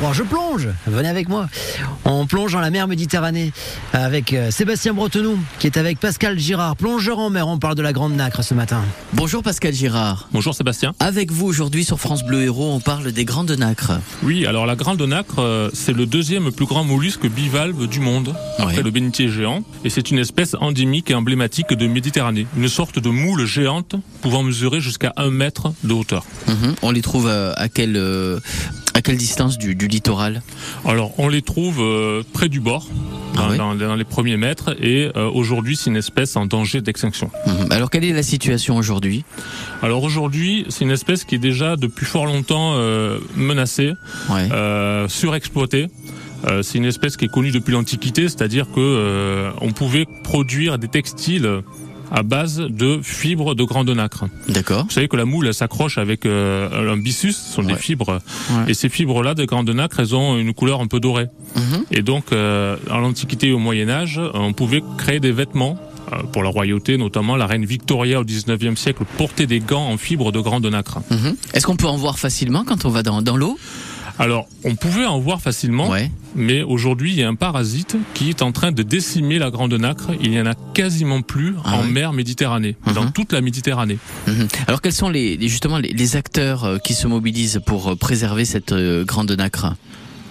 3, je plonge, venez avec moi. On plonge dans la mer Méditerranée avec euh, Sébastien Bretenou qui est avec Pascal Girard, plongeur en mer. On parle de la Grande Nacre ce matin. Bonjour Pascal Girard. Bonjour Sébastien. Avec vous aujourd'hui sur France Bleu Héros, on parle des Grandes Nacres. Oui, alors la Grande Nacre, euh, c'est le deuxième plus grand mollusque bivalve du monde, après Ouais. le bénitier géant, et c'est une espèce endémique et emblématique de Méditerranée. Une sorte de moule géante pouvant mesurer jusqu'à un mètre de hauteur. Mhm. On les trouve euh, à quelle, à quelle distance du, du littoral Alors on les trouve euh, près du bord, Ah dans, ouais dans- dans les premiers mètres, et euh, aujourd'hui c'est une espèce en danger d'extinction. Mhm. Alors quelle est la situation aujourd'hui Alors aujourd'hui c'est une espèce qui est déjà depuis fort longtemps euh, menacée. ouais. euh, surexploité. Euh, c'est une espèce qui est connue depuis l'Antiquité, c'est-à-dire que euh, on pouvait produire des textiles à base de fibres de grande nacre. D'accord. Vous savez que la moule elle s'accroche avec euh, un byssus, ce sont des fibres, Ouais. et ces fibres-là de grande nacre, elles ont une couleur un peu dorée. Mhm. Et donc, euh, en l'Antiquité et au Moyen Âge, on pouvait créer des vêtements. euh, Pour la royauté, notamment la reine Victoria au 19e siècle portait des gants en fibres de grande nacre. Mhm. Est-ce qu'on peut en voir facilement quand on va dans, dans l'eau? Alors, on pouvait en voir facilement, Ouais. mais aujourd'hui, il y a un parasite qui est en train de décimer la grande nacre. Il n'y en a quasiment plus Ah en ouais mer Méditerranée, Mhm. dans toute la Méditerranée. Mhm. Alors quels sont les, justement les, les acteurs euh, qui se mobilisent pour euh, préserver cette euh, Grande Nacre?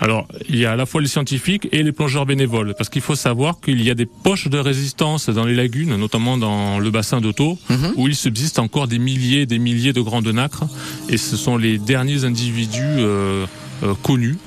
Alors, il y a à la fois les scientifiques et les plongeurs bénévoles, parce qu'il faut savoir qu'il y a des poches de résistance dans les lagunes, notamment dans le bassin Thau, Mhm. où il subsiste encore des milliers et des milliers de grandes nacres, et ce sont les derniers individus euh, connus.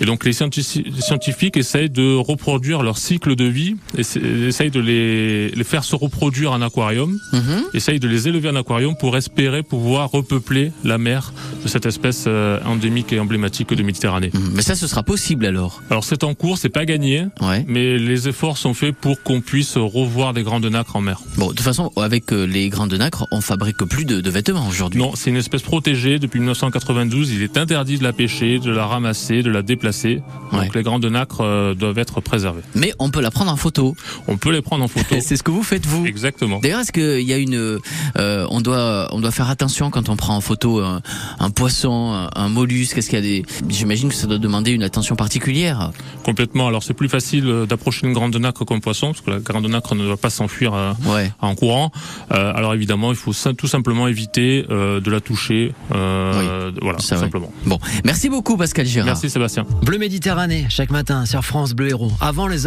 Et donc les scientifi- les scientifiques essayent de reproduire leur cycle de vie, essa- essayent de les, les faire se reproduire en aquarium, Mhm. essayent de les élever en aquarium pour espérer pouvoir repeupler la mer cette espèce euh, endémique et emblématique de Méditerranée. Mhm. Mais ça ce sera possible alors Alors c'est en cours, c'est pas gagné, Ouais. mais les efforts sont faits pour qu'on puisse revoir des grandes nacres en mer. Bon, de toute façon, avec euh, les Grandes Nacres, on fabrique plus de, de vêtements aujourd'hui. Non, c'est une espèce protégée depuis 1992. Il est interdit de la pêcher, de la ramasser, de la déplacer. Donc les grandes nacres euh, doivent être préservées. Mais on peut la prendre en photo. On peut les prendre en photo. C'est ce que vous faites vous. Exactement. D'ailleurs, est-ce qu'il y a une, euh, on doit, on doit faire attention quand on prend en photo un, un poisson, un, mollusque. Est-ce qu'il y a des, j'imagine que ça doit demander une attention particulière. Complètement. Alors c'est plus facile euh, d'approcher une grande nacre qu'un poisson, parce que la grande nacre ne doit pas s'enfuir euh, Ouais. en courant. Euh, alors évidemment, il faut tout simplement éviter euh, de la toucher. Euh, Voilà, ça, tout simplement. Bon, merci beaucoup Pascal Girard. Merci Sébastien. Bleu Méditerranée chaque matin sur France Bleu Héros. Avant les